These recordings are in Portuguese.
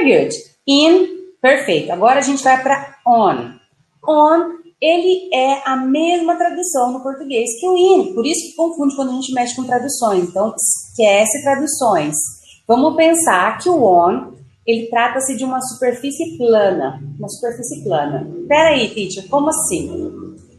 Very good. In, perfeito. Agora a gente vai para on. On, ele é a mesma tradução no português que o in. Por isso que confunde quando a gente mexe com traduções. Então, esquece traduções. Vamos pensar que o on, ele trata-se de uma superfície plana. Uma superfície plana. Peraí, teacher, como assim?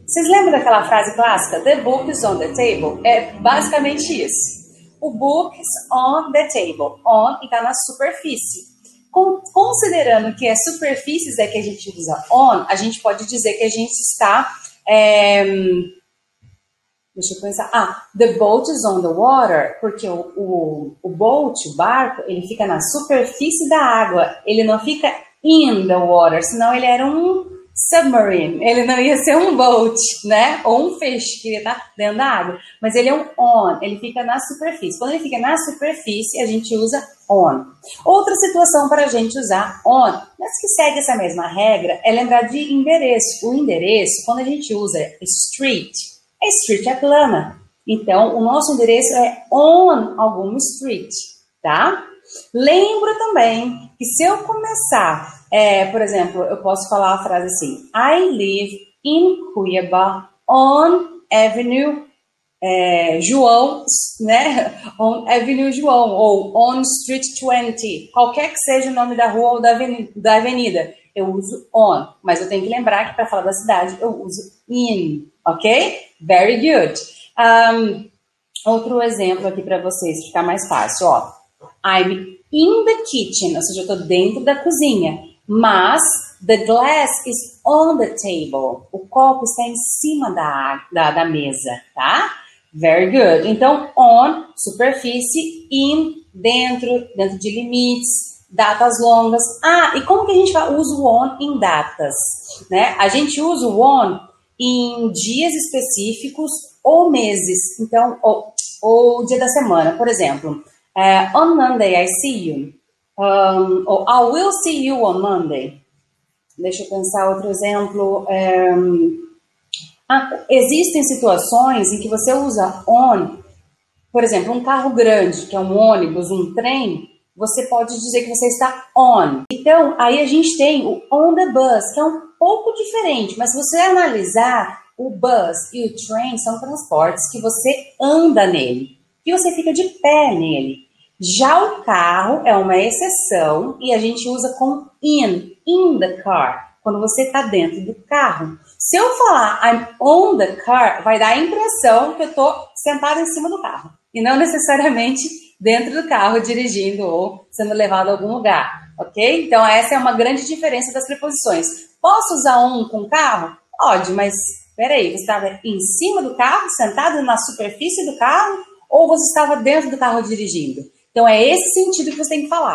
Vocês lembram daquela frase clássica? The book is on the table? É basicamente isso. O book is on the table. On está na superfície. Considerando que as superfícies é que a gente usa on, a gente pode dizer que a gente está. É, deixa eu pensar. Ah, the boat is on the water, porque o, o, o boat, o barco, ele fica na superfície da água. Ele não fica in the water, senão ele era um submarine. Ele não ia ser um boat, né? Ou um peixe que ia estar dentro da água. Mas ele é um on, ele fica na superfície. Quando ele fica na superfície, a gente usa on. Outra situação para a gente usar on, mas que segue essa mesma regra, é lembrar de endereço. O endereço, quando a gente usa street, a street é plana. Então, o nosso endereço é on alguma street, tá? Lembra também que se eu começar é, por exemplo, eu posso falar a frase assim: I live in Cuiabá on Avenue é, João, né? On Avenue João ou on Street 20, qualquer que seja o nome da rua ou da avenida, da avenida eu uso on, mas eu tenho que lembrar que para falar da cidade eu uso in, ok? Very good. Um, outro exemplo aqui para vocês, ficar mais fácil, ó. I'm in the kitchen, ou seja, eu estou dentro da cozinha. Mas the glass is on the table. O copo está em cima da, da, da mesa, tá? Very good. Então, on, superfície, in, dentro, dentro de limites, datas longas. Ah, e como que a gente usa o on em datas? Né? A gente usa o on em dias específicos ou meses. Então, ou, ou dia da semana. Por exemplo, uh, on Monday I see you. Um, ou I will see you on Monday. Deixa eu pensar outro exemplo. Ah, existem situações em que você usa on, por exemplo, um carro grande, que é um ônibus, um trem, você pode dizer que você está on. Então, aí a gente tem o on the bus, que é um pouco diferente, mas se você analisar, o bus e o train são transportes que você anda nele, e você fica de pé nele. Já o carro é uma exceção e a gente usa com in, in the car, quando você está dentro do carro. Se eu falar I'm on the car, vai dar a impressão que eu estou sentado em cima do carro e não necessariamente dentro do carro dirigindo ou sendo levado a algum lugar, ok? Então essa é uma grande diferença das preposições. Posso usar um com carro? Pode, mas peraí, você estava em cima do carro, sentado na superfície do carro, ou você estava dentro do carro dirigindo? Então é esse sentido que você tem que falar.